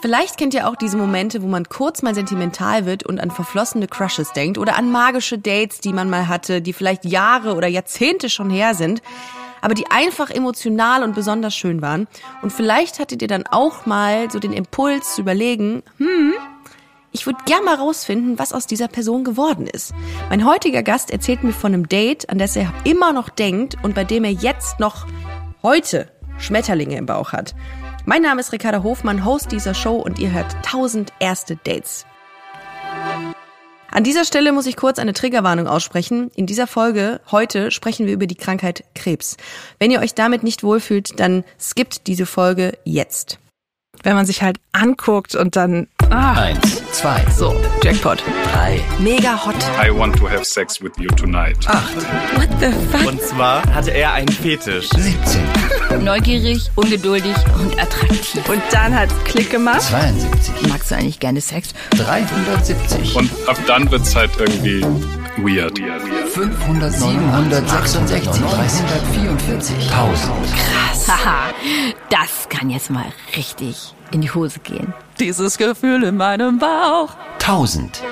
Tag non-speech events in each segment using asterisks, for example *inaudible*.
Vielleicht kennt ihr auch diese Momente, wo man kurz mal sentimental wird und an verflossene Crushes denkt oder an magische Dates, die man mal hatte, die vielleicht Jahre oder Jahrzehnte schon her sind, aber die einfach emotional und besonders schön waren. Und vielleicht hattet ihr dann auch mal so den Impuls zu überlegen, hm, ich würde gern mal rausfinden, was aus dieser Person geworden ist. Mein heutiger Gast erzählt mir von einem Date, an das er immer noch denkt und bei dem er jetzt noch heute Schmetterlinge im Bauch hat. Mein Name ist Ricarda Hofmann, Host dieser Show und ihr hört 1000 erste Dates. An dieser Stelle muss ich kurz eine Triggerwarnung aussprechen. In dieser Folge heute sprechen wir über die Krankheit Krebs. Wenn ihr euch damit nicht wohlfühlt, dann skippt diese Folge jetzt. Wenn man sich halt anguckt und dann Ah. Eins, zwei, So, Jackpot. drei, Mega hot. I want to have sex with you tonight. acht, What the fuck? Und zwar hatte er einen Fetisch. 17, Neugierig, ungeduldig und attraktiv. und dann hat Klick gemacht. 72, Magst du eigentlich gerne Sex? 370, Und ab dann wird's halt irgendwie weird. 500, 766, 344, 1000. Haha, das kann jetzt mal richtig in die Hose gehen. Dieses Gefühl in meinem Bauch. 1000.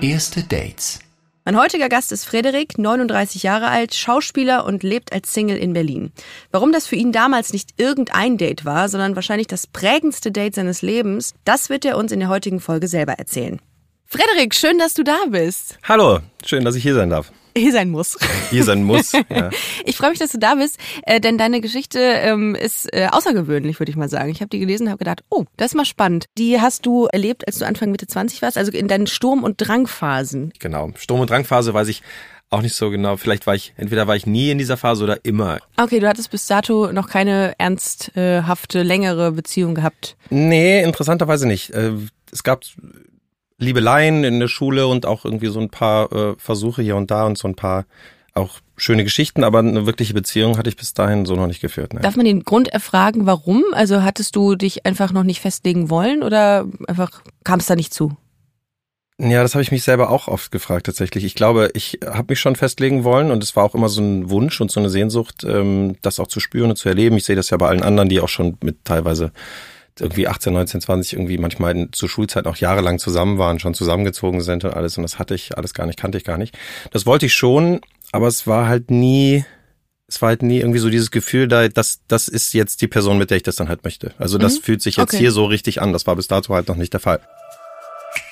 Erste Dates. Mein heutiger Gast ist Frederik, 39 Jahre alt, Schauspieler und lebt als Single in Berlin. Warum das für ihn damals nicht irgendein Date war, sondern wahrscheinlich das prägendste Date seines Lebens, das wird er uns in der heutigen Folge selber erzählen. Frederik, schön, dass du da bist. Hallo, schön, dass ich hier sein darf. Hier sein muss. Hier sein muss. *laughs* Ja. Ich freue mich, dass du da bist, äh, denn deine Geschichte ähm, ist äh, außergewöhnlich, würde ich mal sagen. Ich habe die gelesen und habe gedacht, oh, das ist mal spannend. Die hast du erlebt, als du Anfang Mitte 20 warst, also in deinen Sturm- und Drangphasen. Genau. Sturm- und Drangphase weiß ich auch nicht so genau. Vielleicht war ich, entweder war ich nie in dieser Phase oder immer. Okay, du hattest bis dato noch keine ernsthafte, längere Beziehung gehabt. Nee, interessanterweise nicht. Äh, Es gab Liebeleien in der Schule und auch irgendwie so ein paar äh, Versuche hier und da und so ein paar auch schöne Geschichten, aber eine wirkliche Beziehung hatte ich bis dahin so noch nicht geführt. Ne? Darf man den Grund erfragen, warum? Also hattest du dich einfach noch nicht festlegen wollen oder einfach kam es da nicht zu? Ja, das habe ich mich selber auch oft gefragt tatsächlich. Ich glaube, ich habe mich schon festlegen wollen und es war auch immer so ein Wunsch und so eine Sehnsucht, ähm, das auch zu spüren und zu erleben. Ich sehe das ja bei allen anderen, die auch schon mit teilweise irgendwie 18, 19, 20 irgendwie manchmal zur Schulzeit auch jahrelang zusammen waren, schon zusammengezogen sind und alles und das hatte ich alles gar nicht, kannte ich gar nicht. Das wollte ich schon, aber es war halt nie, es war halt nie irgendwie so dieses Gefühl da, dass das ist jetzt die Person, mit der ich das dann halt möchte. Also das Mhm. fühlt sich jetzt Okay. hier so richtig an. Das war bis dato halt noch nicht der Fall.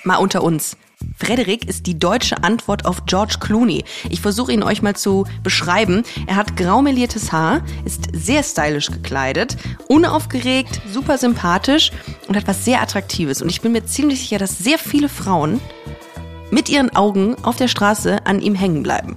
Mal unter uns. Frederik ist die deutsche Antwort auf George Clooney. Ich versuche ihn euch mal zu beschreiben. Er hat graumeliertes Haar, ist sehr stylisch gekleidet, unaufgeregt, super sympathisch und hat was sehr Attraktives. Und ich bin mir ziemlich sicher, dass sehr viele Frauen mit ihren Augen auf der Straße an ihm hängen bleiben.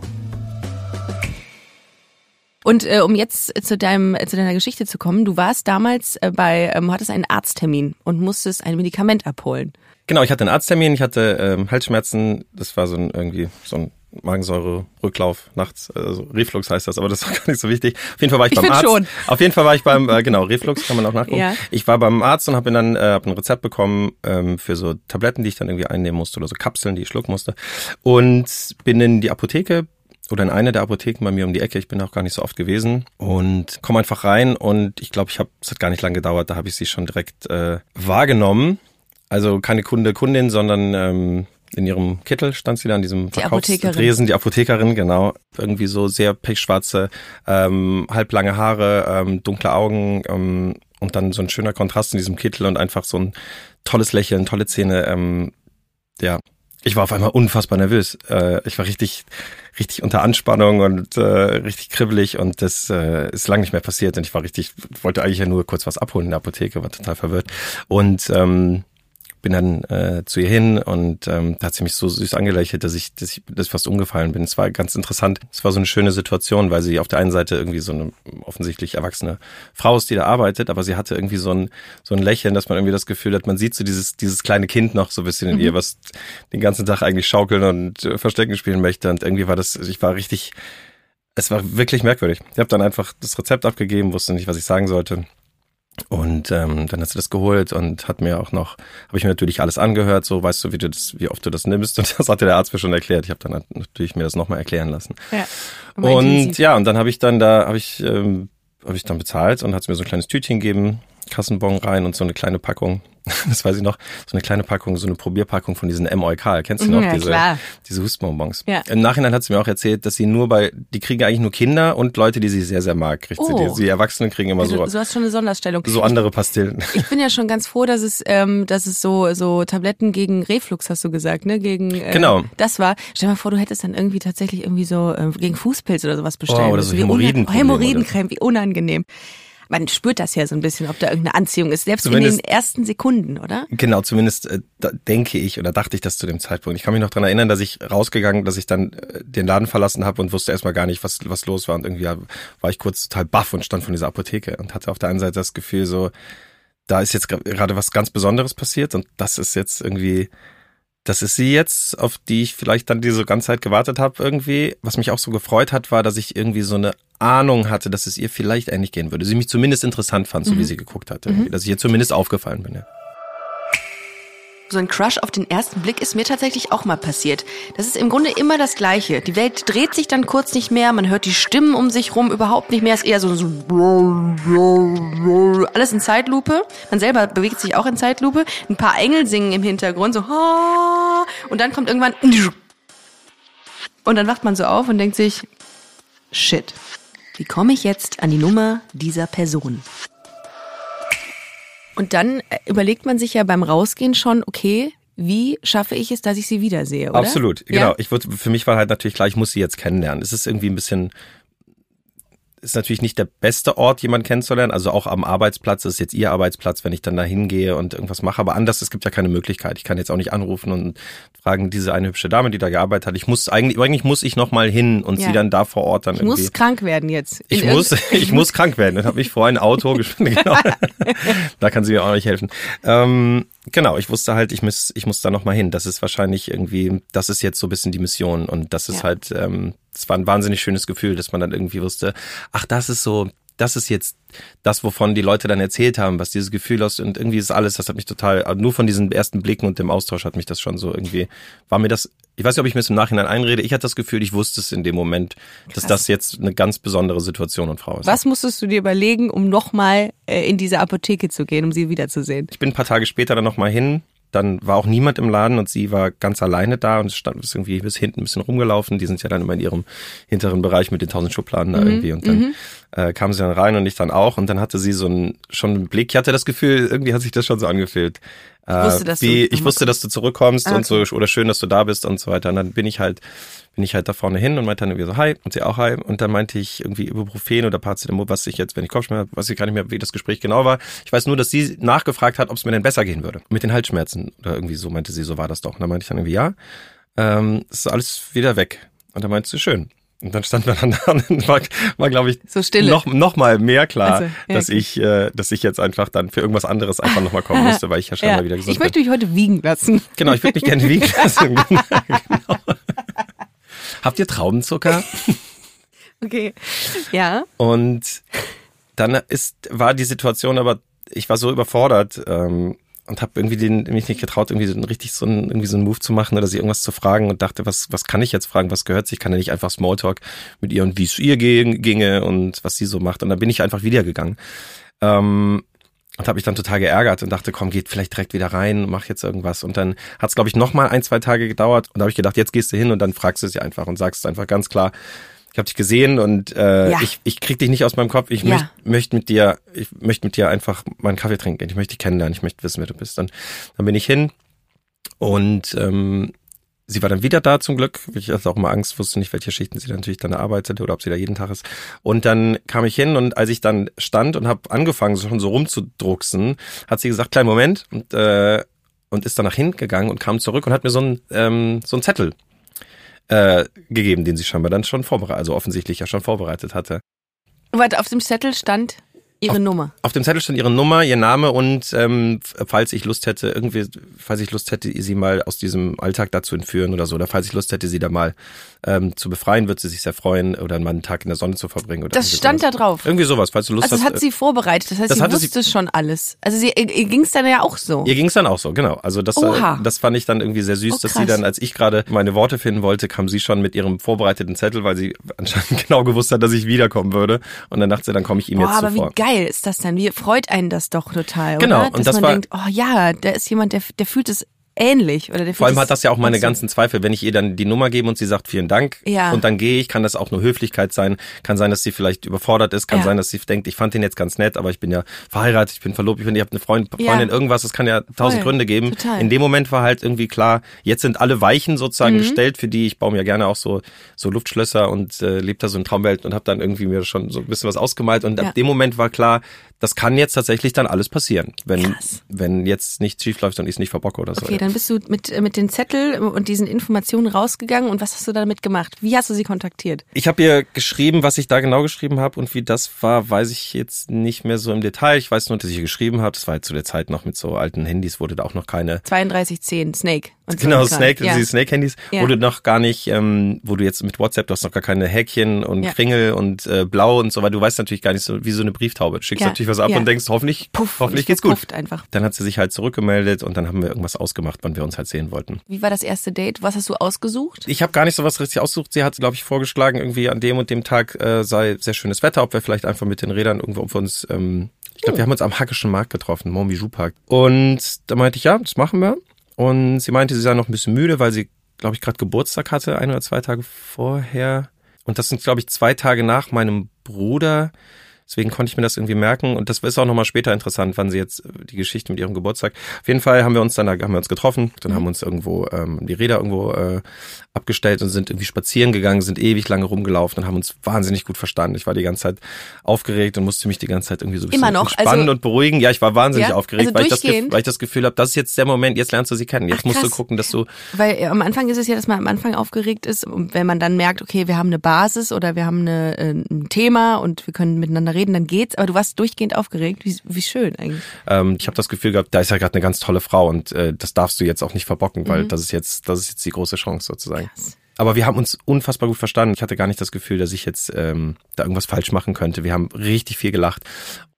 Und äh, um jetzt zu deinem äh, zu deiner Geschichte zu kommen, du warst damals äh, bei ähm, hattest einen Arzttermin und musstest ein Medikament abholen. Genau, ich hatte einen Arzttermin, ich hatte ähm, Halsschmerzen, das war so ein irgendwie so ein Magensäure-Rücklauf nachts, also Reflux heißt das, aber das *laughs* war gar nicht so wichtig. Auf jeden Fall war ich, Ich beim Arzt. schon. Auf jeden Fall war ich beim, äh, genau, Reflux kann man auch nachgucken. Ja. Ich war beim Arzt und habe dann äh, hab ein Rezept bekommen ähm, für so Tabletten, die ich dann irgendwie einnehmen musste oder so Kapseln, die ich schlucken musste. Und bin in die Apotheke oder in eine der Apotheken bei mir um die Ecke. Ich bin auch gar nicht so oft gewesen und komme einfach rein und ich glaube, ich habe, es hat gar nicht lange gedauert, da habe ich sie schon direkt äh, wahrgenommen. Also keine Kunde, Kundin, sondern ähm, in ihrem Kittel stand sie da an diesem Die. Verkaufsdresen, die Apothekerin, genau. Irgendwie so sehr pechschwarze, ähm, halblange Haare, ähm, dunkle Augen ähm, und dann so ein schöner Kontrast in diesem Kittel und einfach so ein tolles Lächeln, tolle Zähne. Ähm, ja, ich war auf einmal unfassbar nervös. Äh, ich war richtig, richtig unter Anspannung und äh, richtig kribbelig und das äh, ist lange nicht mehr passiert und ich war richtig, wollte eigentlich ja nur kurz was abholen in der Apotheke, war total verwirrt und ähm, bin dann äh, zu ihr hin und ähm, da hat sie mich so süß angelächelt, dass ich, dass ich, dass ich fast umgefallen bin. Es war ganz interessant. Es war so eine schöne Situation, weil sie auf der einen Seite irgendwie so eine offensichtlich erwachsene Frau ist, die da arbeitet, aber sie hatte irgendwie so ein so ein Lächeln, dass man irgendwie das Gefühl hat, man sieht so dieses dieses kleine Kind noch so ein bisschen in ihr, was den ganzen Tag eigentlich schaukeln und äh, Verstecken spielen möchte. Und irgendwie war das, ich war richtig, es war wirklich merkwürdig. Ich habe dann einfach das Rezept abgegeben, wusste nicht, was ich sagen sollte. Und ähm, dann hat sie das geholt und hat mir auch noch, habe ich mir natürlich alles angehört, so weißt du, wie du das, wie oft du das nimmst. *laughs* Und das hatte der Arzt mir schon erklärt. Ich habe dann natürlich mir das nochmal erklären lassen. Ja. Und ja, und dann habe ich dann da, habe ich, ähm, habe ich dann bezahlt und hat mir so ein kleines Tütchen gegeben Kassenbon rein und so eine kleine Packung, *laughs* das weiß ich noch, so eine kleine Packung, so eine Probierpackung von diesen M-Eukal. Kennst du noch? Ja, diese, klar. diese Hustenbonbons. Ja. Im Nachhinein hat sie mir auch erzählt, dass sie nur bei, die kriegen eigentlich nur Kinder und Leute, die sie sehr, sehr mag, kriegt sie. Oh. Die, die Erwachsenen kriegen immer Also, so, du hast schon eine Sonderstellung. so andere Pastillen. Ich bin ja schon ganz froh, dass es, ähm, dass es so, so Tabletten gegen Reflux, hast du gesagt, ne? Gegen äh, Genau. Das war. Stell dir mal vor, du hättest dann irgendwie tatsächlich irgendwie so äh, gegen Fußpilz oder sowas bestellen Oh, oder so Hämorrhoidenprobleme Hämorrhoidencreme, wie unangenehm. Man spürt das ja so ein bisschen, ob da irgendeine Anziehung ist, selbst in Zumindest- den ersten Sekunden, oder? Genau, zumindest äh, denke ich oder dachte ich das zu dem Zeitpunkt. Ich kann mich noch dran erinnern, dass ich rausgegangen, dass ich dann äh, den Laden verlassen habe und wusste erstmal gar nicht, was, was los war. Und irgendwie ja, war ich kurz total baff und stand von dieser Apotheke und hatte auf der einen Seite das Gefühl so, da ist jetzt gerade was ganz Besonderes passiert und das ist jetzt irgendwie, das ist sie jetzt, auf die ich vielleicht dann diese ganze Zeit gewartet habe irgendwie. Was mich auch so gefreut hat, war, dass ich irgendwie so eine Ahnung hatte, dass es ihr vielleicht ähnlich gehen würde. Sie mich zumindest interessant fand, so wie sie geguckt hatte. irgendwie. Dass ich ihr zumindest aufgefallen bin. Ja. So ein Crush auf den ersten Blick ist mir tatsächlich auch mal passiert. Das ist im Grunde immer das Gleiche. Die Welt dreht sich dann kurz nicht mehr, man hört die Stimmen um sich rum überhaupt nicht mehr. Es ist eher so, so alles in Zeitlupe. Man selber bewegt sich auch in Zeitlupe. Ein paar Engel singen im Hintergrund so und dann kommt irgendwann und dann wacht man so auf und denkt sich Shit. Wie komme ich jetzt an die Nummer dieser Person? Und dann äh, überlegt man sich ja beim Rausgehen schon, okay, wie schaffe ich es, dass ich sie wiedersehe, oder? Absolut, Ja? genau. Ich würde, für mich war halt natürlich klar, ich muss sie jetzt kennenlernen. Es ist irgendwie ein bisschen, ist natürlich nicht der beste Ort, jemanden kennenzulernen. Also auch am Arbeitsplatz das ist jetzt ihr Arbeitsplatz, wenn ich dann da hingehe und irgendwas mache. Aber anders, es gibt ja keine Möglichkeit. Ich kann jetzt auch nicht anrufen und fragen, diese eine hübsche Dame, die da gearbeitet hat. Ich muss eigentlich, eigentlich muss ich noch mal hin und Ja. sie dann da vor Ort dann Ich irgendwie. muss krank werden jetzt. Ich muss, *laughs* ich muss krank werden. Dann habe ich vor ein Auto *laughs* geschwindet. Genau. *laughs* da kann sie mir auch nicht helfen. Ähm, genau, ich wusste halt, ich muss, ich muss da noch mal hin. Das ist wahrscheinlich irgendwie, das ist jetzt so ein bisschen die Mission und das ist Ja. halt, ähm, das war ein wahnsinnig schönes Gefühl, dass man dann irgendwie wusste, ach, das ist so, das ist jetzt das, wovon die Leute dann erzählt haben, was dieses Gefühl aus und irgendwie ist alles, das hat mich total, nur von diesen ersten Blicken und dem Austausch hat mich das schon so irgendwie, war mir das, ich weiß nicht, ob ich mir das im Nachhinein einrede, ich hatte das Gefühl, ich wusste es in dem Moment, dass das jetzt eine ganz besondere Situation und Frau ist. Was musstest du dir überlegen, um nochmal äh, in diese Apotheke zu gehen, um sie wiederzusehen? Ich bin ein paar Tage später dann nochmal hin. Dann war auch niemand im Laden und sie war ganz alleine da und es stand ist irgendwie bis hinten ein bisschen rumgelaufen. Die sind ja dann immer in ihrem hinteren Bereich mit den tausend Schubladen da Mhm, irgendwie. Und dann äh, kam sie dann rein und ich dann auch. Und dann hatte sie so einen, schon einen Blick. Ich hatte das Gefühl, irgendwie hat sich das schon so angefühlt. Äh, wusste, dass du wie, nochmal ich wusste, dass du zurückkommst Ah, und so, oder schön, dass du da bist und so weiter. Und dann bin ich halt, bin ich halt da vorne hin und meinte dann irgendwie so, hi, und sie auch hi. Und dann meinte ich irgendwie Ibuprofen oder Paracetamol, was ich jetzt, wenn ich Kopfschmerzen habe, weiß ich gar nicht mehr, wie das Gespräch genau war. Ich weiß nur, dass sie nachgefragt hat, ob es mir denn besser gehen würde. Mit den Halsschmerzen oder irgendwie so, meinte sie, so war das doch. Und dann meinte ich dann irgendwie, ja, ähm, ist alles wieder weg. Und dann meinte sie, schön. Und dann stand man dann da und war, war glaube ich, So noch, noch mal mehr klar, Also, ja, dass okay. ich, äh, dass ich jetzt einfach dann für irgendwas anderes einfach noch mal kommen *laughs* musste, weil ich ja schon Ja. mal wieder gesund Ich möchte mich heute wiegen lassen. Genau, ich würde mich gerne wiegen *laughs* lassen. genau. Habt ihr Traubenzucker? Okay. Ja. Und dann ist, war die Situation aber, ich war so überfordert ähm, und habe irgendwie den, mich nicht getraut, irgendwie so richtig so einen, irgendwie so einen Move zu machen oder sie irgendwas zu fragen und dachte, was, was kann ich jetzt fragen, was gehört sich? Ich kann ja nicht einfach Smalltalk mit ihr und wie es ihr ging, ginge und was sie so macht. Und dann bin ich einfach wiedergegangen. Ähm, und habe mich dann total geärgert und dachte, komm, geht vielleicht direkt wieder rein, mach jetzt irgendwas. Und dann hat es, glaube ich, noch mal ein, zwei Tage gedauert. Und da habe ich gedacht, jetzt gehst du hin und dann fragst du sie einfach und sagst einfach ganz klar, ich habe dich gesehen und äh, Ja. ich, ich krieg dich nicht aus meinem Kopf. Ich Ja. möchte möcht mit dir, ich möchte mit dir einfach mal einen Kaffee trinken. Ich möchte dich kennenlernen. Ich möchte wissen, wer du bist. Dann, dann bin ich hin und ähm, sie war dann wieder da zum Glück. Ich hatte auch mal Angst, wusste nicht, welche Schichten sie natürlich dann arbeitet oder ob sie da jeden Tag ist. Und dann kam ich hin und als ich dann stand und habe angefangen, so schon so rumzudrucksen, hat sie gesagt, kleinen Moment und äh, und ist danach hingegangen und kam zurück und hat mir so einen ähm, so einen Zettel äh, gegeben, den sie scheinbar dann schon vorbereitet, also offensichtlich ja schon vorbereitet hatte. Warte, auf dem Zettel stand ihre Nummer. Auf dem Zettel stand ihre Nummer, ihr Name und ähm, falls ich Lust hätte, irgendwie, falls ich Lust hätte, sie mal aus diesem Alltag da zu entführen oder so, oder falls ich Lust hätte, sie da mal ähm, zu befreien, wird sie sich sehr freuen oder mal einen Tag in der Sonne zu verbringen. Oder Das stand sowas. da drauf. Irgendwie sowas, falls du Lust Also das hast. hat sie vorbereitet. Das heißt, Das sie hatte sie- wusste schon alles. Also sie ihr, ihr ging's dann ja auch so. Ihr ging's dann auch so, genau. Also das, Oha. äh, das fand ich dann irgendwie sehr süß, Oh, dass sie dann, als ich gerade meine Worte finden wollte, kam sie schon mit ihrem vorbereiteten Zettel, weil sie anscheinend *laughs* genau gewusst hat, dass ich wiederkommen würde. Und dann dachte sie, dann komme ich ihm Boah, jetzt aber zuvor. wie geil. Geil ist das dann? Wie freut einen das doch total, Genau, oder? und Dass das man war- denkt, oh ja, da ist jemand, der, der fühlt es ähnlich oder der Vor allem hat das ja auch meine ganzen Zweifel. Wenn ich ihr dann die Nummer gebe und sie sagt vielen Dank Ja. und dann gehe ich, kann das auch nur Höflichkeit sein. Kann sein, dass sie vielleicht überfordert ist. Kann Ja. sein, dass sie denkt, ich fand den jetzt ganz nett, aber ich bin ja verheiratet, ich bin verlobt, ich bin, ich habe eine Freund, Ja. Freundin, irgendwas. Es kann ja tausend Voll. Gründe geben. Total. In dem Moment war halt irgendwie klar, jetzt sind alle Weichen Mhm. sozusagen gestellt, für die ich baue mir gerne auch so so Luftschlösser und äh, lebe da so in Traumwelt und habe dann irgendwie mir schon so ein bisschen was ausgemalt. Und Ja. ab dem Moment war klar, das kann jetzt tatsächlich dann alles passieren, wenn Krass. wenn jetzt nichts schief läuft und ich es nicht verbocke oder so. Okay, dann bist du mit, mit den Zettel und diesen Informationen rausgegangen und was hast du damit gemacht? Wie hast du sie kontaktiert? Ich habe ihr geschrieben, was ich da genau geschrieben habe und wie das war, weiß ich jetzt nicht mehr so im Detail. Ich weiß nur, dass ich ihr geschrieben habe. Das war halt zu der Zeit noch mit so alten Handys, wurde da auch noch keine 3210, Snake. Und Genau. Snake, ja. diese Snake-Handys, Ja. wo du noch gar nicht, ähm, wo du jetzt mit WhatsApp, du hast noch gar keine Häkchen und Ja. Kringel und äh, Blau und so, weil du weißt natürlich gar nicht so, wie so eine Brieftaube. Du schickst Ja. natürlich was ab und denkst, hoffentlich, Puff, hoffentlich geht's gut. einfach. Dann hat sie sich halt zurückgemeldet und dann haben wir irgendwas ausgemacht, wann wir uns halt sehen wollten. Wie war das erste Date? Was hast du ausgesucht? Ich habe gar nicht so was richtig ausgesucht. Sie hat, glaube ich, vorgeschlagen, irgendwie an dem und dem Tag äh, sei sehr schönes Wetter, ob wir vielleicht einfach mit den Rädern irgendwo wir uns, ähm, ich glaube, wir haben uns am Hackischen Markt getroffen, Montbijou Park. Und da meinte ich, ja, das machen wir. Und sie meinte, sie sei noch ein bisschen müde, weil sie, glaube ich, gerade Geburtstag hatte, ein oder zwei Tage vorher. Und das sind, glaube ich, zwei Tage nach meinem Bruder. Deswegen konnte ich mir das irgendwie merken und das ist auch nochmal später interessant, wann sie jetzt äh, die Geschichte mit ihrem Geburtstag. Auf jeden Fall haben wir uns dann, da haben wir uns getroffen, dann haben wir uns irgendwo ähm, die Räder irgendwo äh, abgestellt und sind irgendwie spazieren gegangen, sind ewig lange rumgelaufen und haben uns wahnsinnig gut verstanden. Ich war die ganze Zeit aufgeregt und musste mich die ganze Zeit irgendwie so ein bisschen Immer noch? entspannen Also- und beruhigen. Ja, ich war wahnsinnig Ja? aufgeregt, Also weil, ich das, weil ich das Gefühl habe, das ist jetzt der Moment, jetzt lernst du sie kennen. Jetzt Ach, musst du krass. gucken, dass du Weil äh, am Anfang ist es ja, dass man am Anfang aufgeregt ist, und wenn man dann merkt, okay, wir haben eine Basis oder wir haben eine, äh, ein Thema und wir können miteinander reden, dann geht's. Aber du warst durchgehend aufgeregt. Wie, wie schön eigentlich. Ähm, ich habe das Gefühl gehabt, da ist ja gerade eine ganz tolle Frau und äh, das darfst du jetzt auch nicht verbocken, Mhm. weil das ist jetzt, das ist jetzt die große Chance sozusagen. Aber wir haben uns unfassbar gut verstanden. Ich hatte gar nicht das Gefühl, dass ich jetzt ähm, da irgendwas falsch machen könnte. Wir haben richtig viel gelacht.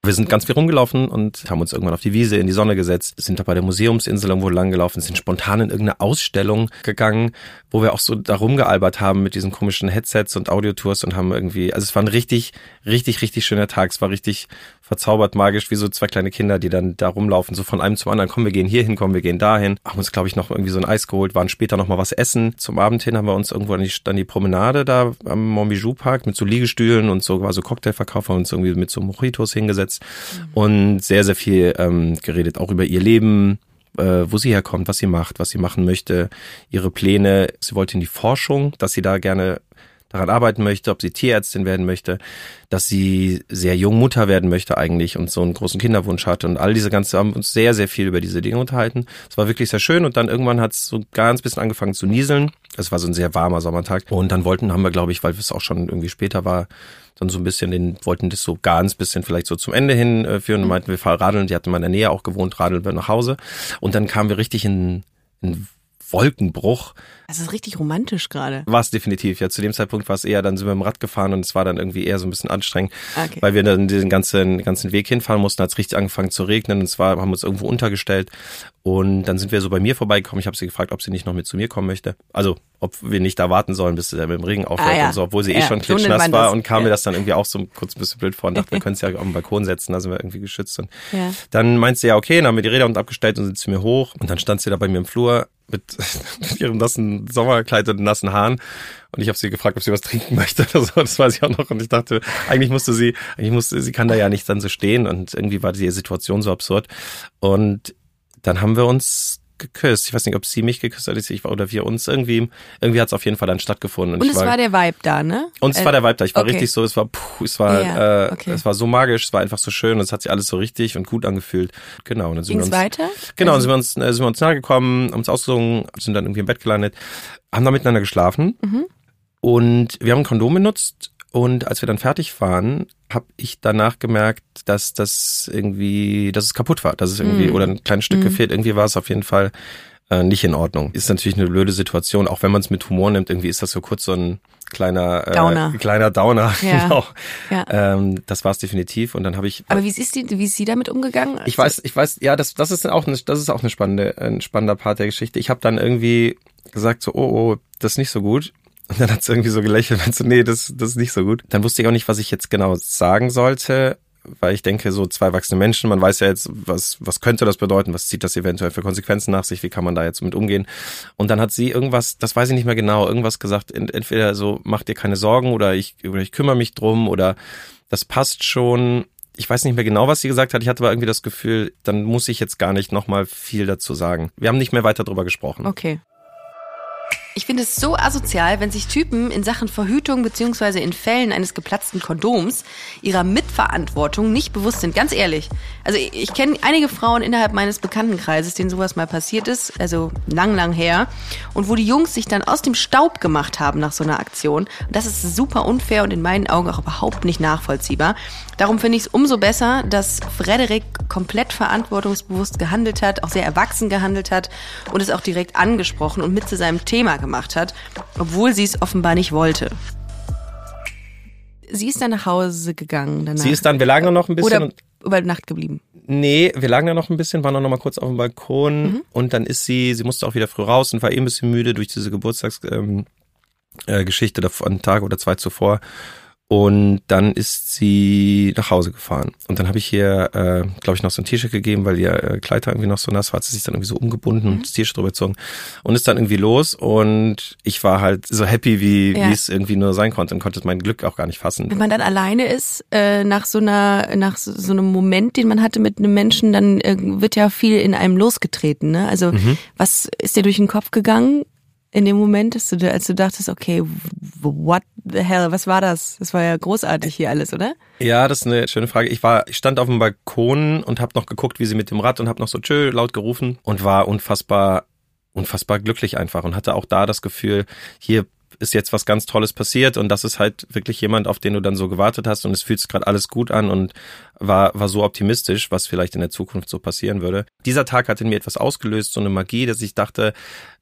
Wir sind ganz viel rumgelaufen und haben uns irgendwann auf die Wiese in die Sonne gesetzt, sind da bei der Museumsinsel irgendwo lang gelaufen, sind spontan in irgendeine Ausstellung gegangen, wo wir auch so da rumgealbert haben mit diesen komischen Headsets und Audiotours und haben irgendwie, also es war ein richtig, richtig, richtig schöner Tag. Es war richtig verzaubert, magisch, wie so zwei kleine Kinder, die dann da rumlaufen, so von einem zum anderen. Komm, wir gehen hier hin, komm, wir gehen dahin. Haben uns, glaube ich, noch irgendwie so ein Eis geholt, waren später noch mal was essen. Zum Abend hin haben wir uns irgendwo an die, an die Promenade da am Montbijou Park mit so Liegestühlen und so, war so Cocktailverkauf, haben uns irgendwie mit so Mojitos hingesetzt und sehr, sehr viel ähm, geredet, auch über ihr Leben, äh, wo sie herkommt, was sie macht, was sie machen möchte, ihre Pläne. Sie wollte in die Forschung, dass sie da gerne daran arbeiten möchte, ob sie Tierärztin werden möchte, dass sie sehr jung Mutter werden möchte eigentlich und so einen großen Kinderwunsch hat und all diese ganze haben uns sehr, sehr viel über diese Dinge unterhalten. Es war wirklich sehr schön und dann irgendwann hat es so ganz bisschen angefangen zu nieseln. Es war so ein sehr warmer Sommertag und dann wollten, haben wir glaube ich, weil es auch schon irgendwie später war, dann so ein bisschen den, wollten das so ganz bisschen vielleicht so zum Ende hin äh, führen und meinten, wir fahren radeln, die hatten mal in der Nähe auch gewohnt, radeln wir nach Hause und dann kamen wir richtig in, in Wolkenbruch. Das ist richtig romantisch gerade. War es definitiv. Ja, zu dem Zeitpunkt war es eher, dann sind wir im Rad gefahren und es war dann irgendwie eher so ein bisschen anstrengend, Okay. weil wir dann den ganzen, ganzen Weg hinfahren mussten, hat es richtig angefangen zu regnen und zwar haben wir uns irgendwo untergestellt und dann sind wir so bei mir vorbeigekommen. Ich habe sie gefragt, ob sie nicht noch mit zu mir kommen möchte. Also, ob wir nicht da warten sollen, bis er mit dem Regen aufhört Ah, ja. und so, obwohl sie eh Ja, schon so nennt klitschnass man war und kam Ja. mir das dann irgendwie auch so kurz ein bisschen blöd vor und dachte, wir können es ja auf den Balkon setzen, da sind wir irgendwie geschützt. Und dann meint sie ja, okay, dann haben wir die Räder unten abgestellt und sind zu mir hoch und dann stand sie da bei mir im Flur mit, mit *laughs* ihrem nassen Sommerkleid und nassen Haaren und ich habe sie gefragt, ob sie was trinken möchte oder so, das weiß ich auch noch und ich dachte, eigentlich musste sie, eigentlich musste, sie kann da ja nicht dann so stehen und irgendwie war die Situation so absurd und dann haben wir uns geküsst. Ich weiß nicht, ob sie mich geküsst hat ich war, oder wir uns irgendwie. Irgendwie hat es auf jeden Fall dann stattgefunden. Und ich es war der Vibe da, ne? und es Äh, war der Vibe da. Ich war okay. richtig so, es war, puh, es war, Ja, äh, okay. es war so magisch, es war einfach so schön, es hat sich alles so richtig und gut angefühlt. Genau. Und dann sind Ging's wir uns, weiter? Genau, Also- dann sind wir uns, äh, sind wir uns nahe gekommen, haben uns ausgesungen, sind dann irgendwie im Bett gelandet, haben da miteinander geschlafen Mhm. und wir haben ein Kondom benutzt und als wir dann fertig waren, habe ich danach gemerkt, dass das irgendwie, dass es kaputt war, dass es irgendwie Mhm. oder ein kleines Stück gefehlt. Irgendwie war es auf jeden Fall äh, nicht in Ordnung. Ist natürlich eine blöde Situation, auch wenn man es mit Humor nimmt. Irgendwie ist das so kurz so ein kleiner äh, Downer. kleiner Downer. *laughs* Ja. Genau. Ja. Ähm, das war es definitiv. Und dann habe ich Aber wie ist die, wie ist sie damit umgegangen? ich weiß, ich weiß, ja, das, das ist auch eine, das ist auch eine spannende, ein spannender Part der Geschichte. Ich habe dann irgendwie gesagt so, oh, oh, das ist nicht so gut. Und dann hat sie irgendwie so gelächelt und so, nee, das, das ist nicht so gut. Dann wusste ich auch nicht, was ich jetzt genau sagen sollte, weil ich denke, so zwei erwachsene Menschen, man weiß ja jetzt, was, was könnte das bedeuten, was zieht das eventuell für Konsequenzen nach sich, wie kann man da jetzt mit umgehen. Und dann hat sie irgendwas, das weiß ich nicht mehr genau, irgendwas gesagt, ent- entweder so, mach dir keine Sorgen oder ich, oder ich kümmere mich drum oder das passt schon. Ich weiß nicht mehr genau, was sie gesagt hat. Ich hatte aber irgendwie das Gefühl, dann muss ich jetzt gar nicht nochmal viel dazu sagen. Wir haben nicht mehr weiter drüber gesprochen. Okay. Ich finde es so asozial, wenn sich Typen in Sachen Verhütung beziehungsweise in Fällen eines geplatzten Kondoms ihrer Mitverantwortung nicht bewusst sind. Ganz ehrlich. Also ich, ich kenne einige Frauen innerhalb meines Bekanntenkreises, denen sowas mal passiert ist, also lang, lang her. Und wo die Jungs sich dann aus dem Staub gemacht haben nach so einer Aktion. Und das ist super unfair und in meinen Augen auch überhaupt nicht nachvollziehbar. Darum finde ich es umso besser, dass Frederik komplett verantwortungsbewusst gehandelt hat, auch sehr erwachsen gehandelt hat und es auch direkt angesprochen und mit zu seinem Thema gemacht hat, obwohl sie es offenbar nicht wollte. Sie ist dann nach Hause gegangen danach. Sie ist dann, wir lagen noch ein bisschen. oder über Nacht geblieben. Nee, wir lagen da noch ein bisschen, waren dann noch mal kurz auf dem Balkon Mhm. und dann ist sie, sie musste auch wieder früh raus und war eh ein bisschen müde durch diese Geburtstagsgeschichte ähm, äh, Geschichte einen Tag oder zwei zuvor. Und dann ist sie nach Hause gefahren. Und dann habe ich ihr, äh, glaube ich, noch so ein T-Shirt gegeben, weil ihr äh, Kleid irgendwie noch so nass war, hat sie sich dann irgendwie so umgebunden und das T-Shirt drüber gezogen und ist dann irgendwie los. Und ich war halt so happy, wie Ja. es irgendwie nur sein konnte und konnte mein Glück auch gar nicht fassen. Wenn man dann alleine ist, äh, nach so einer, nach so, so einem Moment, den man hatte mit einem Menschen, dann äh, wird ja viel in einem losgetreten. Ne? Also was ist dir durch den Kopf gegangen in dem Moment, dass du, als du dachtest, okay, what the hell, was war das? Das war ja großartig hier alles, oder? Ja, das ist eine schöne Frage. Ich war, ich stand auf dem Balkon und habe noch geguckt, wie sie mit dem Rad und habe noch so tschö laut gerufen und war unfassbar, unfassbar glücklich einfach und hatte auch da das Gefühl, hier ist jetzt was ganz Tolles passiert und das ist halt wirklich jemand, auf den du dann so gewartet hast und es fühlt sich gerade alles gut an und war, war so optimistisch, was vielleicht in der Zukunft so passieren würde. Dieser Tag hat in mir etwas ausgelöst, so eine Magie, dass ich dachte,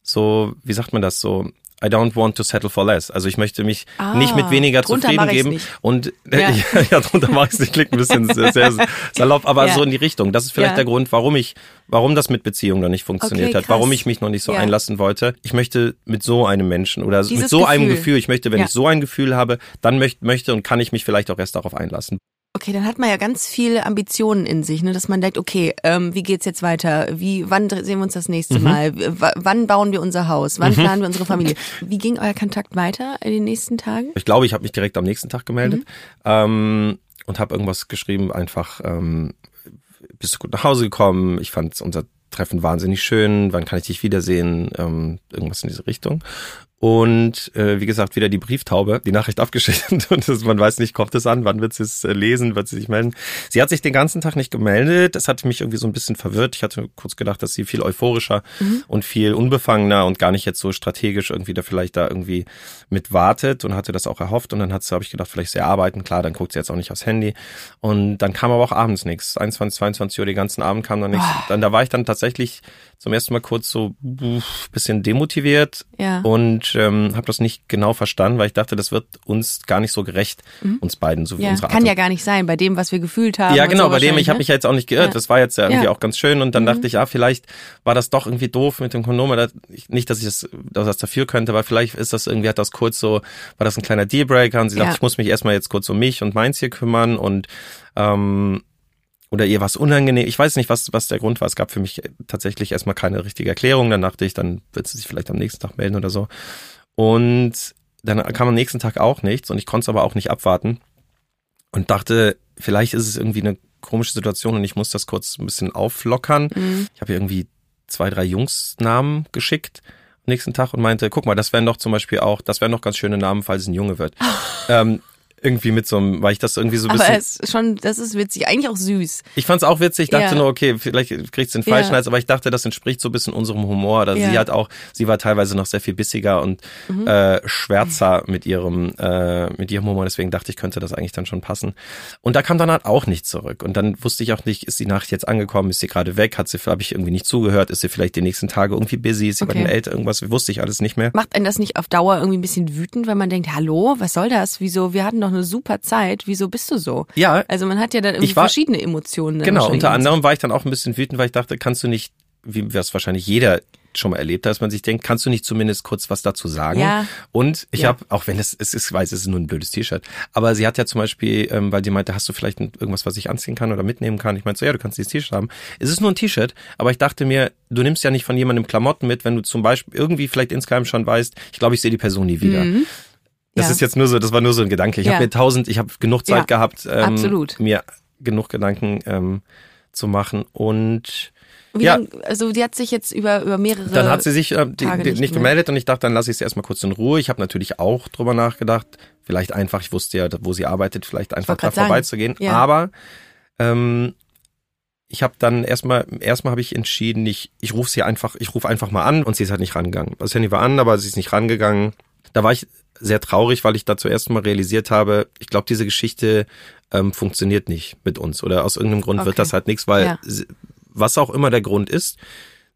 so, wie sagt man das so? I don't want to settle for less. Also ich möchte mich Ah, nicht mit weniger drunter zufrieden geben. nicht. Und äh, Ja. *laughs* ja, ja, drunter mache ich es nicht. Klingt ein bisschen sehr, sehr *laughs* salopp, aber Ja. so in die Richtung. Das ist vielleicht Ja. der Grund, warum ich, warum das mit Beziehungen noch nicht funktioniert Okay, hat, warum ich mich noch nicht so einlassen wollte. Ich möchte mit so einem Menschen oder Dieses mit so einem Gefühl. Gefühl, ich möchte, wenn ich so ein Gefühl habe, dann möchte, möchte und kann ich mich vielleicht auch erst darauf einlassen. Okay, dann hat man ja ganz viele Ambitionen in sich, ne, dass man denkt, okay, ähm, wie geht's jetzt weiter? Wie, wann sehen wir uns das nächste Mhm. Mal? W wann bauen wir unser Haus? Wann planen wir unsere Familie? Wie ging euer Kontakt weiter in den nächsten Tagen? Ich glaube, ich habe mich direkt am nächsten Tag gemeldet Mhm. ähm, und habe irgendwas geschrieben, einfach ähm, bist du gut nach Hause gekommen. Ich fand unser Treffen wahnsinnig schön. Wann kann ich dich wiedersehen? Ähm, irgendwas in diese Richtung. Und äh, wie gesagt, wieder die Brieftaube, die Nachricht *laughs* abgeschickt. Und das, man weiß nicht, kommt es an, wann wird sie es äh, lesen, wird sie sich melden. Sie hat sich den ganzen Tag nicht gemeldet, das hat mich irgendwie so ein bisschen verwirrt. Ich hatte kurz gedacht, dass sie viel euphorischer und viel unbefangener und gar nicht jetzt so strategisch irgendwie da vielleicht da irgendwie mit wartet und hatte das auch erhofft. Und dann hat sie, habe ich gedacht, vielleicht sehr arbeiten, klar, dann guckt sie jetzt auch nicht aufs Handy. Und dann kam aber auch abends nichts, 21, 22 Uhr, den ganzen Abend kam dann nichts. Dann da war ich dann tatsächlich zum ersten Mal kurz so bisschen demotiviert. Ja. und ähm, habe das nicht genau verstanden, weil ich dachte, das wird uns gar nicht so gerecht, uns beiden, so wie Mhm. Ja, unsere Art kann und- ja gar nicht sein, bei dem, was wir gefühlt haben. ja, und genau, so bei dem, ich habe wahrscheinlich, mich ja jetzt auch nicht geirrt. Ja. Das war jetzt ja irgendwie Ja. auch ganz schön. Und dann dachte ich, ja, vielleicht war das doch irgendwie doof mit dem Kondom. Oder ich- Nicht, dass ich das, dass das dafür könnte, aber vielleicht ist das irgendwie, hat das kurz so, war das ein kleiner Dealbreaker und sie dachte, ich muss mich erstmal jetzt kurz um mich und meins hier kümmern und ähm, oder ihr was unangenehm. Ich weiß nicht, was, was der Grund war. Es gab für mich tatsächlich erstmal keine richtige Erklärung. Dann dachte ich, dann wird sie sich vielleicht am nächsten Tag melden oder so. Und dann kam am nächsten Tag auch nichts und ich konnte es aber auch nicht abwarten und dachte, vielleicht ist es irgendwie eine komische Situation und ich muss das kurz ein bisschen auflockern. Mhm. Ich habe irgendwie zwei, drei Jungsnamen geschickt am nächsten Tag und meinte, guck mal, das wären doch zum Beispiel auch, das wären doch ganz schöne Namen, falls es ein Junge wird. *laughs* ähm, irgendwie mit so einem, weil ich das irgendwie so ein Aber bisschen. es ist schon, das ist witzig, eigentlich auch süß. Ich fand's auch witzig, dachte Ja. nur, okay, vielleicht kriegt's den falschen Ja. Hals, aber ich dachte, das entspricht so ein bisschen unserem Humor. Oder Ja. sie hat auch, sie war teilweise noch sehr viel bissiger und Mhm. äh, schwärzer mit ihrem, äh, mit ihrem Humor, deswegen dachte ich, könnte das eigentlich dann schon passen. Und da kam dann halt auch nichts zurück. Und dann wusste ich auch nicht, ist die Nachricht jetzt angekommen, ist sie gerade weg, hat sie, habe ich irgendwie nicht zugehört, ist sie vielleicht die nächsten Tage irgendwie busy, ist sie bei Okay. den Eltern, irgendwas, wusste ich alles nicht mehr. Macht einen das nicht auf Dauer irgendwie ein bisschen wütend, weil man denkt, hallo, was soll das? Wieso? Wir hatten doch eine super Zeit. Wieso bist du so? Ja, Also man hat ja dann irgendwie war- verschiedene Emotionen. Genau, unter anderem war ich dann auch ein bisschen wütend, weil ich dachte, kannst du nicht, wie das wahrscheinlich jeder schon mal erlebt, dass man sich denkt, kannst du nicht zumindest kurz was dazu sagen? Ja. Und ich Ja. habe, auch wenn es, es ist, ich weiß, es ist nur ein blödes T-Shirt, aber sie hat ja zum Beispiel, ähm, weil sie meinte, hast du vielleicht irgendwas, was ich anziehen kann oder mitnehmen kann? Ich meinte so, ja, du kannst dieses T-Shirt haben. Es ist nur ein T-Shirt, aber ich dachte mir, du nimmst ja nicht von jemandem Klamotten mit, wenn du zum Beispiel irgendwie vielleicht insgeheim schon weißt, ich glaube, ich sehe die Person nie wieder. Das. Ja. ist jetzt nur so, das war nur so ein Gedanke. Ich Ja. habe mir tausend, ich habe genug Zeit Ja, gehabt, ähm, absolut. mir genug Gedanken ähm, zu machen und Wie Ja. lang, also die hat sich jetzt über, über mehrere. dann hat sie sich äh, die, Tage die, nicht nicht, gemeldet und ich dachte, dann lasse ich sie erstmal kurz in Ruhe. Ich habe natürlich auch drüber nachgedacht, vielleicht einfach, ich wusste ja, wo sie arbeitet, vielleicht einfach da vorbeizugehen. Ja. Aber ähm, ich habe dann erstmal, erstmal habe ich entschieden, ich, ich rufe sie einfach, ich rufe einfach mal an und sie ist halt nicht rangegangen. Das Handy war an, aber sie ist nicht rangegangen. Da war ich sehr traurig, weil ich da zuerst mal realisiert habe, ich glaube, diese Geschichte ähm, funktioniert nicht mit uns oder aus irgendeinem Grund Okay. wird das halt nichts, weil Ja. was auch immer der Grund ist,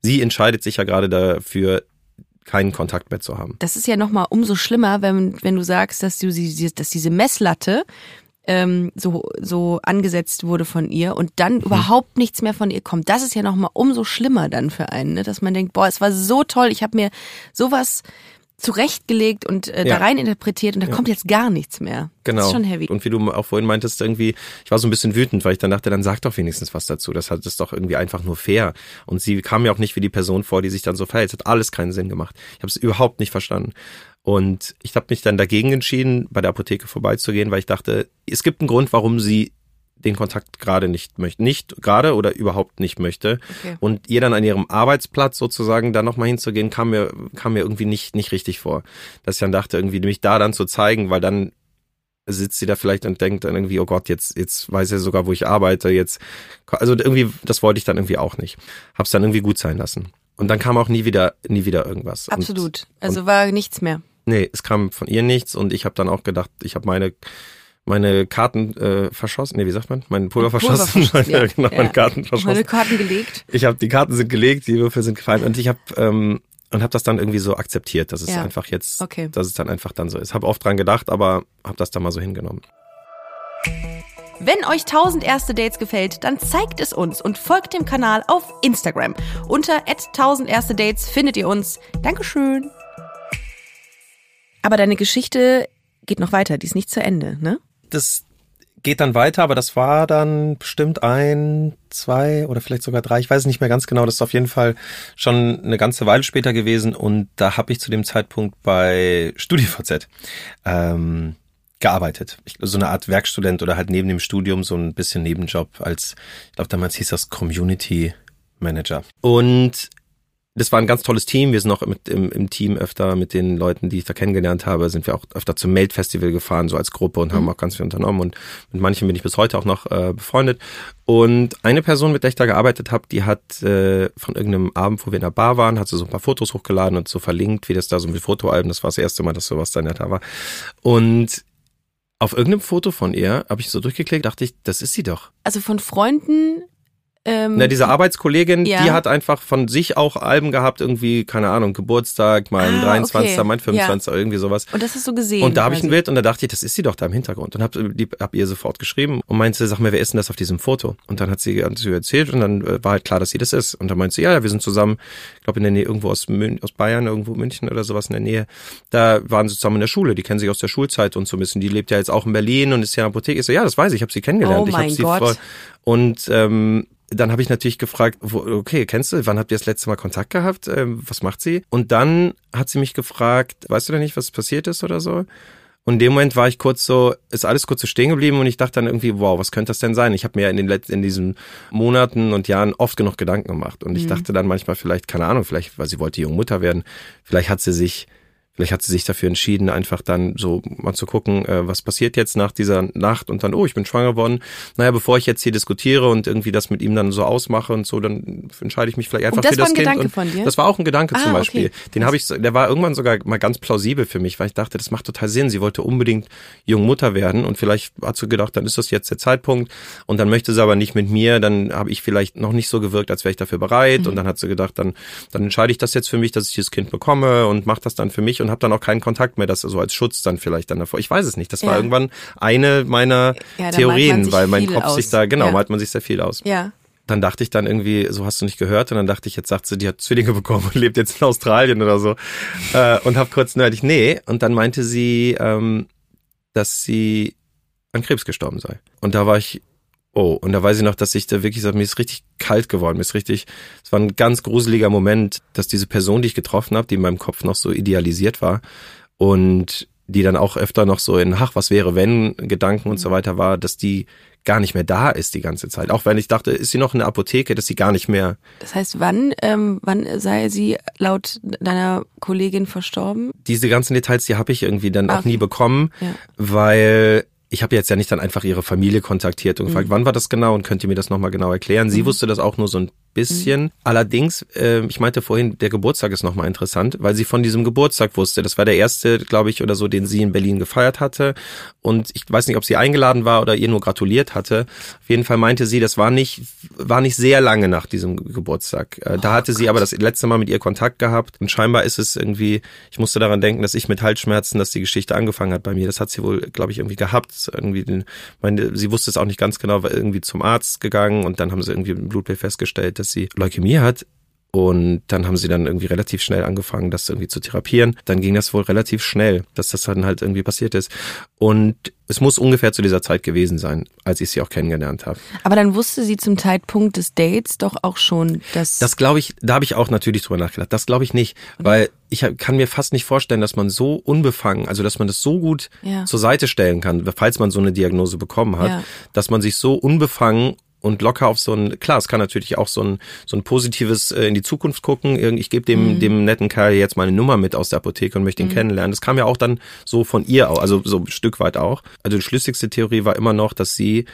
sie entscheidet sich ja gerade dafür, keinen Kontakt mehr zu haben. Das ist ja nochmal umso schlimmer, wenn, wenn du sagst, dass du sie, dass diese Messlatte ähm, so, so angesetzt wurde von ihr und dann Mhm. überhaupt nichts mehr von ihr kommt. Das ist ja nochmal umso schlimmer dann für einen, ne? dass man denkt, boah, es war so toll, ich habe mir sowas zurechtgelegt und äh, Ja. da rein interpretiert und da kommt jetzt gar nichts mehr. Genau. Das ist schon heavy. Und wie du auch vorhin meintest, irgendwie, ich war so ein bisschen wütend, weil ich dann dachte, dann sag doch wenigstens was dazu. Das hat ist doch irgendwie einfach nur fair. Und sie kam mir auch nicht wie die Person vor, die sich dann so verhält. Es hat alles keinen Sinn gemacht. Ich habe es überhaupt nicht verstanden. Und ich habe mich dann dagegen entschieden, bei der Apotheke vorbeizugehen, weil ich dachte, es gibt einen Grund, warum sie den Kontakt gerade nicht möchte. Nicht gerade oder überhaupt nicht möchte. Okay. Und ihr dann an ihrem Arbeitsplatz sozusagen da nochmal hinzugehen, kam mir, kam mir irgendwie nicht, nicht richtig vor. Dass ich dann dachte, irgendwie mich da dann zu zeigen, weil dann sitzt sie da vielleicht und denkt dann irgendwie, oh Gott, jetzt, jetzt weiß er sogar, wo ich arbeite, jetzt, also irgendwie, das wollte ich dann irgendwie auch nicht. Hab's dann irgendwie gut sein lassen. Und dann kam auch nie wieder, nie wieder irgendwas. Absolut. Und, also war nichts mehr. nee, es kam von ihr nichts und ich habe dann auch gedacht, ich habe meine, meine Karten äh, verschossen, nee, wie sagt man? Meinen Pulver, Pulver verschossen, verschossen, *laughs* meine, ja. genau, Ja. meine Karten verschossen. Meine Karten gelegt. Ich habe die Karten sind gelegt, die Würfel sind gefallen und ich habe ähm, und habe das dann irgendwie so akzeptiert, dass es Ja. einfach jetzt, Okay. dass es dann einfach dann so ist. Habe oft dran gedacht, aber habe das dann mal so hingenommen. Wenn euch 1000 erste Dates gefällt, dann zeigt es uns und folgt dem Kanal auf Instagram. Unter 1000 erste Dates findet ihr uns. Dankeschön. Aber deine Geschichte geht noch weiter, die ist nicht zu Ende, ne? Das geht dann weiter, aber das war dann bestimmt ein, zwei oder vielleicht sogar drei, ich weiß es nicht mehr ganz genau. Das ist auf jeden Fall schon eine ganze Weile später gewesen und da habe ich zu dem Zeitpunkt bei StudiVZ ähm, gearbeitet. Ich, so eine Art Werkstudent oder halt neben dem Studium so ein bisschen Nebenjob als, ich glaube damals hieß das Community Manager. Und das war ein ganz tolles Team. Wir sind auch mit, im, im Team öfter mit den Leuten, die ich da kennengelernt habe, sind wir auch öfter zum Melt Festival gefahren, so als Gruppe und haben auch ganz viel unternommen. Und mit manchen bin ich bis heute auch noch äh, befreundet. Und eine Person, mit der ich da gearbeitet habe, die hat äh, von irgendeinem Abend, wo wir in der Bar waren, hat sie so ein paar Fotos hochgeladen und so verlinkt, wie das da so mit Fotoalben, das war das erste Mal, dass sowas dann da war. Und auf irgendeinem Foto von ihr habe ich so durchgeklickt, dachte ich, das ist sie doch. Also von Freunden. Ähm, Na, diese Arbeitskollegin, Ja. die hat einfach von sich auch Alben gehabt, irgendwie, keine Ahnung, Geburtstag, mein Ah, 23., okay. mein 25., irgendwie sowas. und das hast du gesehen. Und da habe ich ein. Bild und da dachte ich, das ist sie doch da im Hintergrund. Und habe hab ihr sofort geschrieben und meinte, sag mir, wer ist denn das auf diesem Foto? Und dann hat sie, hat sie erzählt und dann äh, war halt klar, dass sie das ist. Und dann meinte sie, ja, ja, wir sind zusammen, ich glaube in der Nähe, irgendwo aus, Mün aus Bayern, irgendwo München oder sowas in der Nähe. Da waren sie zusammen in der Schule, die kennen sich aus der Schulzeit und so ein bisschen. Die lebt ja jetzt auch in Berlin und ist ja in der Apotheke. Ich so, ja, das weiß ich, ich habe sie kennengelernt. Oh ich hab mein sie Gott. voll- Und ähm, dann habe ich natürlich gefragt, wo, okay, kennst du, wann habt ihr das letzte Mal Kontakt gehabt? Ähm, was macht sie? Und dann hat sie mich gefragt, weißt du denn nicht, was passiert ist oder so? Und in dem Moment war ich kurz so, ist alles kurz so stehen geblieben und ich dachte dann irgendwie, wow, was könnte das denn sein? Ich habe mir in den letzten, in diesen Monaten und Jahren oft genug Gedanken gemacht. Und ich dachte dann manchmal vielleicht, keine Ahnung, vielleicht, weil sie wollte junge Mutter werden, vielleicht hat sie sich, vielleicht hat sie sich dafür entschieden, einfach dann so mal zu gucken, äh, was passiert jetzt nach dieser Nacht und dann, oh, ich bin schwanger geworden. Naja, bevor ich jetzt hier diskutiere und irgendwie das mit ihm dann so ausmache und so, dann entscheide ich mich vielleicht einfach das für war das ein Kind. Gedanke und von dir? Das war auch ein Gedanke Ah, zum Beispiel. okay. Den habe ich, der war irgendwann sogar mal ganz plausibel für mich, weil ich dachte, das macht total Sinn. Sie wollte unbedingt junge Mutter werden und vielleicht hat sie gedacht, dann ist das jetzt der Zeitpunkt und dann möchte sie aber nicht mit mir, dann habe ich vielleicht noch nicht so gewirkt, als wäre ich dafür bereit Mhm. und dann hat sie gedacht, dann dann entscheide ich das jetzt für mich, dass ich dieses Kind bekomme und mache das dann für mich und habe dann auch keinen Kontakt mehr, das so als Schutz dann vielleicht dann davor. Ich weiß es nicht. Das war Ja. irgendwann eine meiner Ja, Theorien, weil mein Kopf aus. sich da genau Ja. malt man sich sehr viel aus. Ja. dann dachte ich dann irgendwie, so hast du nicht gehört. Und dann dachte ich, jetzt sagt sie, die hat Zwillinge *laughs* bekommen und lebt jetzt in Australien oder so. Äh, und hab kurz nerdig, nee. Und dann meinte sie, ähm, dass sie an Krebs gestorben sei. Und da war ich, oh, und da weiß ich noch, dass ich da wirklich, mir ist richtig kalt geworden, mir ist richtig, es war ein ganz gruseliger Moment, dass diese Person, die ich getroffen habe, die in meinem Kopf noch so idealisiert war und die dann auch öfter noch so in, ach, was wäre wenn, Gedanken und so weiter war, dass die gar nicht mehr da ist die ganze Zeit. Auch wenn ich dachte, ist sie noch in der Apotheke, dass sie gar nicht mehr. Das heißt, wann, ähm, wann sei sie laut deiner Kollegin verstorben? Diese ganzen Details, die habe ich irgendwie dann auch Okay. nie bekommen, Ja. weil ich habe jetzt ja nicht dann einfach ihre Familie kontaktiert und gefragt, Mhm. wann war das genau und könnt ihr mir das nochmal genau erklären? Sie wusste das auch nur so ein bisschen. Mhm. Allerdings, äh, ich meinte vorhin, der Geburtstag ist nochmal interessant, weil sie von diesem Geburtstag wusste. Das war der erste, glaube ich, oder so, den sie in Berlin gefeiert hatte. Und ich weiß nicht, ob sie eingeladen war oder ihr nur gratuliert hatte. Auf jeden Fall meinte sie, das war nicht, war nicht sehr lange nach diesem Geburtstag. Äh, da hatte sie aber das letzte Mal mit ihr Kontakt gehabt. Und scheinbar ist es irgendwie, ich musste daran denken, dass ich mit Halsschmerzen, dass die Geschichte angefangen hat bei mir. Das hat sie wohl, glaube ich, irgendwie gehabt. Irgendwie den, meine, sie wusste es auch nicht ganz genau, war irgendwie zum Arzt gegangen und dann haben sie irgendwie im Blutbild festgestellt, dass sie Leukämie hat. Und dann haben sie dann irgendwie relativ schnell angefangen, das irgendwie zu therapieren. Dann ging das wohl relativ schnell, dass das dann halt irgendwie passiert ist. Und es muss ungefähr zu dieser Zeit gewesen sein, als ich sie auch kennengelernt habe. Aber dann wusste sie zum Zeitpunkt des Dates doch auch schon, dass. Das glaube ich, da habe ich auch natürlich drüber nachgedacht. Das glaube ich nicht, weil ich kann mir fast nicht vorstellen, dass man so unbefangen, also dass man das so gut Ja. zur Seite stellen kann, falls man so eine Diagnose bekommen hat, Ja. dass man sich so unbefangen und locker auf so ein, klar, es kann natürlich auch so ein, so ein positives äh, in die Zukunft gucken. Ich gebe dem, Mhm. dem netten Kerl jetzt mal eine Nummer mit aus der Apotheke und möchte ihn kennenlernen. Das kam ja auch dann so von ihr, auch, also so ein Stück weit auch. Also die schlüssigste Theorie war immer noch, dass sie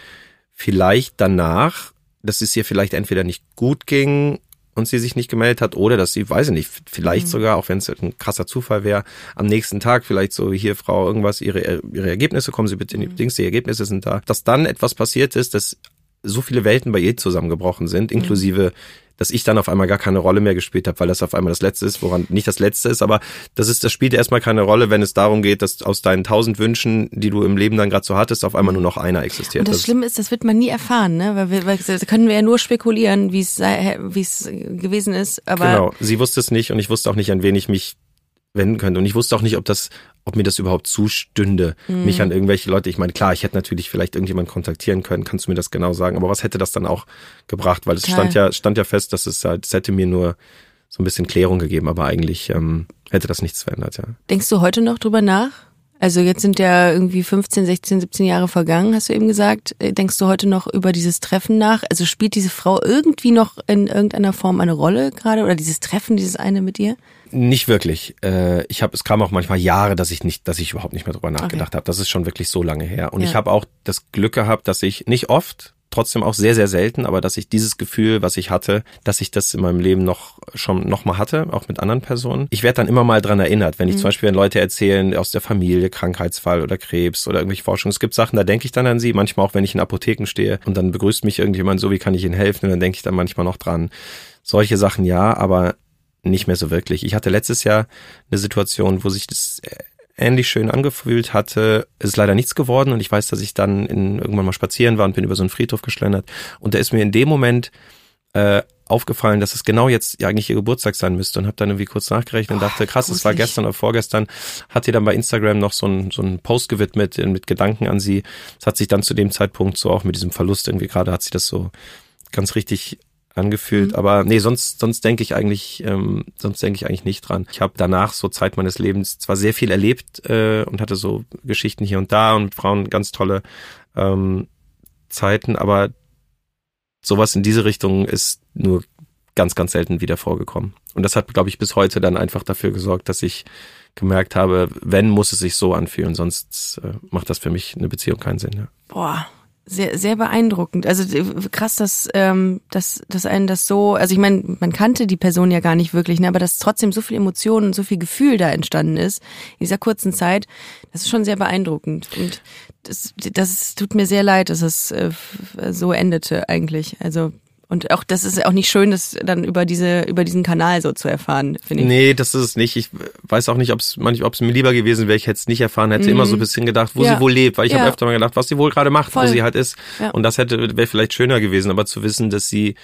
vielleicht danach, dass es ihr vielleicht entweder nicht gut ging und sie sich nicht gemeldet hat oder dass sie, weiß ich nicht, vielleicht sogar, auch wenn es ein krasser Zufall wäre, am nächsten Tag vielleicht so, hier Frau, irgendwas, ihre, ihre Ergebnisse, kommen Sie bitte in die Dings, die Ergebnisse sind da. Dass dann etwas passiert ist, dass so viele Welten bei ihr zusammengebrochen sind, inklusive dass ich dann auf einmal gar keine Rolle mehr gespielt habe, weil das auf einmal das Letzte ist, woran nicht das Letzte ist, aber das ist, das spielt erstmal keine Rolle, wenn es darum geht, dass aus deinen tausend Wünschen, die du im Leben dann gerade so hattest, auf einmal nur noch einer existiert. und das Schlimme ist, das wird man nie erfahren, ne? Weil wir, weil da können wir ja nur spekulieren, wie es wie es gewesen ist. Aber Genau, sie wusste es nicht und ich wusste auch nicht, an wen ich mich wenden könnte. Und ich wusste auch nicht, ob das, ob mir das überhaupt zustünde, Mhm. mich an irgendwelche Leute. Ich meine, klar, ich hätte natürlich vielleicht irgendjemanden kontaktieren können, kannst du mir das genau sagen, aber was hätte das dann auch gebracht? Weil es stand ja, stand ja fest, dass es halt, es hätte mir nur so ein bisschen Klärung gegeben, aber eigentlich ähm, hätte das nichts verändert, ja. denkst du heute noch drüber nach? Also jetzt sind ja irgendwie 15, 16, 17 Jahre vergangen, hast du eben gesagt. Äh, Denkst du heute noch über dieses Treffen nach? Also spielt diese Frau irgendwie noch in irgendeiner Form eine Rolle gerade oder dieses Treffen, dieses eine mit ihr? Nicht wirklich. Äh, ich habe, es kam auch manchmal Jahre, dass ich nicht, dass ich überhaupt nicht mehr drüber nachgedacht habe. Das ist schon wirklich so lange her. Und Ja. ich habe auch das Glück gehabt, dass ich nicht oft, trotzdem auch sehr, sehr selten, aber dass ich dieses Gefühl, was ich hatte, dass ich das in meinem Leben noch schon noch mal hatte, auch mit anderen Personen. Ich werde dann immer mal dran erinnert, wenn ich zum Beispiel wenn Leute erzählen aus der Familie, Krankheitsfall oder Krebs oder irgendwelche Forschung. Es gibt Sachen, da denke ich dann an sie, manchmal auch wenn ich in Apotheken stehe und dann begrüßt mich irgendjemand so, wie kann ich Ihnen helfen? Und dann denke ich dann manchmal noch dran. Solche Sachen ja, aber nicht mehr so wirklich. Ich hatte letztes Jahr eine Situation, wo sich das ähnlich schön angefühlt hatte. Es ist leider nichts geworden und ich weiß, dass ich dann in, irgendwann mal spazieren war und bin über so einen Friedhof geschlendert. Und da ist mir in dem Moment äh, aufgefallen, dass es genau jetzt ja eigentlich ihr Geburtstag sein müsste und habe dann irgendwie kurz nachgerechnet und dachte, krass, es war gestern oder vorgestern, hat ihr dann bei Instagram noch so einen so einen Post gewidmet äh, mit Gedanken an sie. Es hat sich dann zu dem Zeitpunkt so auch mit diesem Verlust irgendwie gerade hat sie das so ganz richtig angefühlt. Aber nee, sonst, sonst denke ich eigentlich, ähm, sonst denke ich eigentlich nicht dran. Ich habe danach so Zeit meines Lebens zwar sehr viel erlebt äh, und hatte so Geschichten hier und da und mit Frauen ganz tolle ähm, Zeiten, aber sowas in diese Richtung ist nur ganz, ganz selten wieder vorgekommen. Und das hat, glaube ich, bis heute dann einfach dafür gesorgt, dass ich gemerkt habe, wenn, muss es sich so anfühlen, sonst äh, macht das für mich eine Beziehung keinen Sinn. Ja. Boah, sehr, sehr beeindruckend. Also äh, krass, dass, ähm, dass, dass einen das so, also ich meine, man kannte die Person ja gar nicht wirklich, ne, aber dass trotzdem so viel Emotionen und so viel Gefühl da entstanden ist in dieser kurzen Zeit, das ist schon sehr beeindruckend. Und das, das tut mir sehr leid, dass es äh, so endete eigentlich. Also Und auch das ist auch nicht schön, das dann über diese über diesen Kanal so zu erfahren, finde ich. Nee, das ist es nicht. Ich weiß auch nicht, ob es manchmal, ob es mir lieber gewesen wäre, ich hätte es nicht erfahren, hätte immer so ein bisschen gedacht, wo Mhm. Ja. sie wohl lebt, weil ich Ja. habe öfter mal gedacht, was sie wohl gerade macht, Voll. wo sie halt ist. Ja. Und das hätte wäre vielleicht schöner gewesen, aber zu wissen, dass sie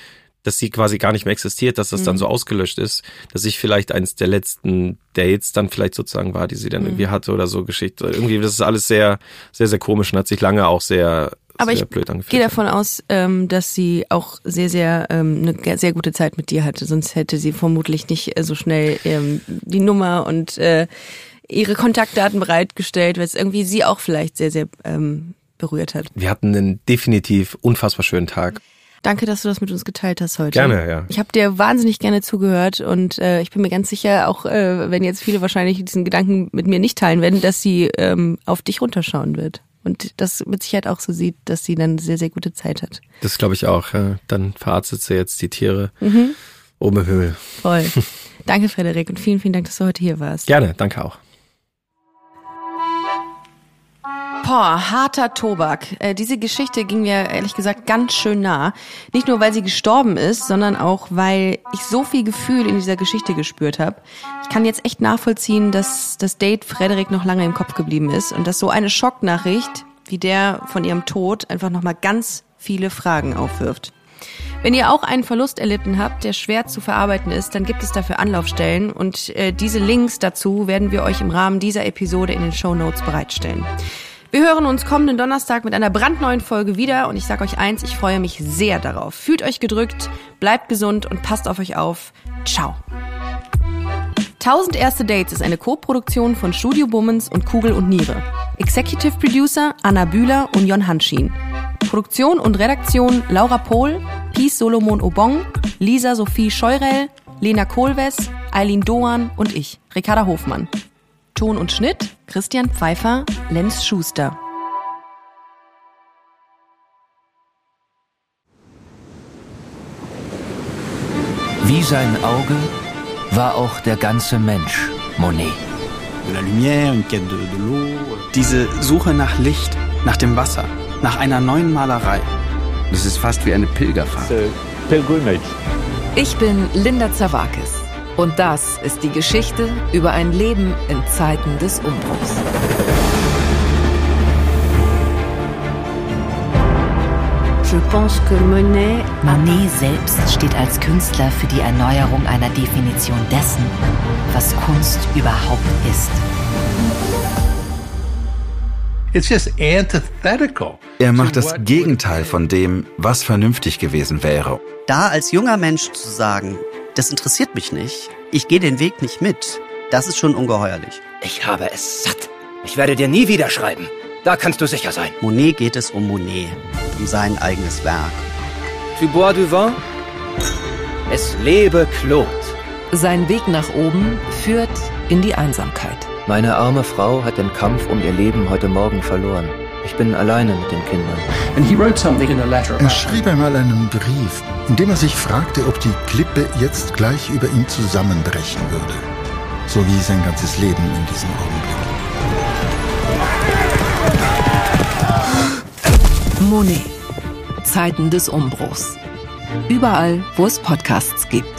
dass sie quasi gar nicht mehr existiert, dass das dann Mhm. so ausgelöscht ist, dass ich vielleicht eins der letzten Dates dann vielleicht sozusagen war, die sie Mhm. dann irgendwie hatte oder so Geschichte. Irgendwie, das ist alles sehr, sehr, sehr komisch und hat sich lange auch sehr, Aber ich gehe davon aus, ähm, dass sie auch sehr, sehr ähm, eine sehr gute Zeit mit dir hatte. Sonst hätte sie vermutlich nicht äh, so schnell ähm, die Nummer und äh, ihre Kontaktdaten bereitgestellt, weil es irgendwie sie auch vielleicht sehr, sehr ähm, berührt hat. Wir hatten einen definitiv unfassbar schönen Tag. Danke, dass du das mit uns geteilt hast heute. Gerne, ja. Ich habe dir wahnsinnig gerne zugehört und äh, ich bin mir ganz sicher, auch äh, wenn jetzt viele wahrscheinlich diesen Gedanken mit mir nicht teilen werden, dass sie ähm, auf dich runterschauen wird. Und das mit Sicherheit auch so sieht, dass sie dann eine sehr, sehr gute Zeit hat. Das glaube ich auch. Ja. Dann verarztet sie jetzt die Tiere Mhm. oben im Himmel. Voll. *laughs* Danke, Frederik, und vielen, vielen Dank, dass du heute hier warst. Gerne, danke auch. Boah, harter Tobak. Äh, diese Geschichte ging mir ehrlich gesagt ganz schön nah. Nicht nur, weil sie gestorben ist, sondern auch, weil ich so viel Gefühl in dieser Geschichte gespürt habe. Ich kann jetzt echt nachvollziehen, dass das Date Frederik noch lange im Kopf geblieben ist und dass so eine Schocknachricht wie der von ihrem Tod einfach nochmal ganz viele Fragen aufwirft. Wenn ihr auch einen Verlust erlitten habt, der schwer zu verarbeiten ist, dann gibt es dafür Anlaufstellen und äh, diese Links dazu werden wir euch im Rahmen dieser Episode in den Show Notes bereitstellen. Wir hören uns kommenden Donnerstag mit einer brandneuen Folge wieder und ich sage euch eins, ich freue mich sehr darauf. Fühlt euch gedrückt, bleibt gesund und passt auf euch auf. Ciao. 1000 erste Dates ist eine Co-Produktion von Studio Bummens und Kugel und Niere. Executive Producer Anna Bühler und Jon Hanschin. Produktion und Redaktion Laura Pohl, Peace Solomon Obong, Lisa Sophie Scheurell, Lena Kohlwes, Eileen Doan und ich, Ricarda Hofmann. Ton und Schnitt Christian Pfeiffer, Lenz Schuster. Wie sein Auge war auch der ganze Mensch Monet. de la lumière, une quête de, de l'eau. Diese Suche nach Licht, nach dem Wasser, nach einer neuen Malerei. Das ist fast wie eine Pilgerfahrt. Ich bin Linda Zawakis und das ist die Geschichte über ein Leben in Zeiten des Umbruchs. Monet selbst steht als Künstler für die Erneuerung einer Definition dessen, was Kunst überhaupt ist. Er macht das Gegenteil von dem, was vernünftig gewesen wäre. Da als junger Mensch zu sagen, das interessiert mich nicht, ich gehe den Weg nicht mit, das ist schon ungeheuerlich. Ich habe es satt. Ich werde dir nie wieder schreiben. Da kannst du sicher sein. Monet geht es um Monet, um sein eigenes Werk. Tu bois du vin? Es lebe Claude. Sein Weg nach oben führt in die Einsamkeit. Meine arme Frau hat den Kampf um ihr Leben heute Morgen verloren. Ich bin alleine mit den Kindern. Er schrieb einmal einen Brief, in dem er sich fragte, ob die Klippe jetzt gleich über ihm zusammenbrechen würde. So wie sein ganzes Leben in diesem Augenblick. Monet. Zeiten des Umbruchs. Überall, wo es Podcasts gibt.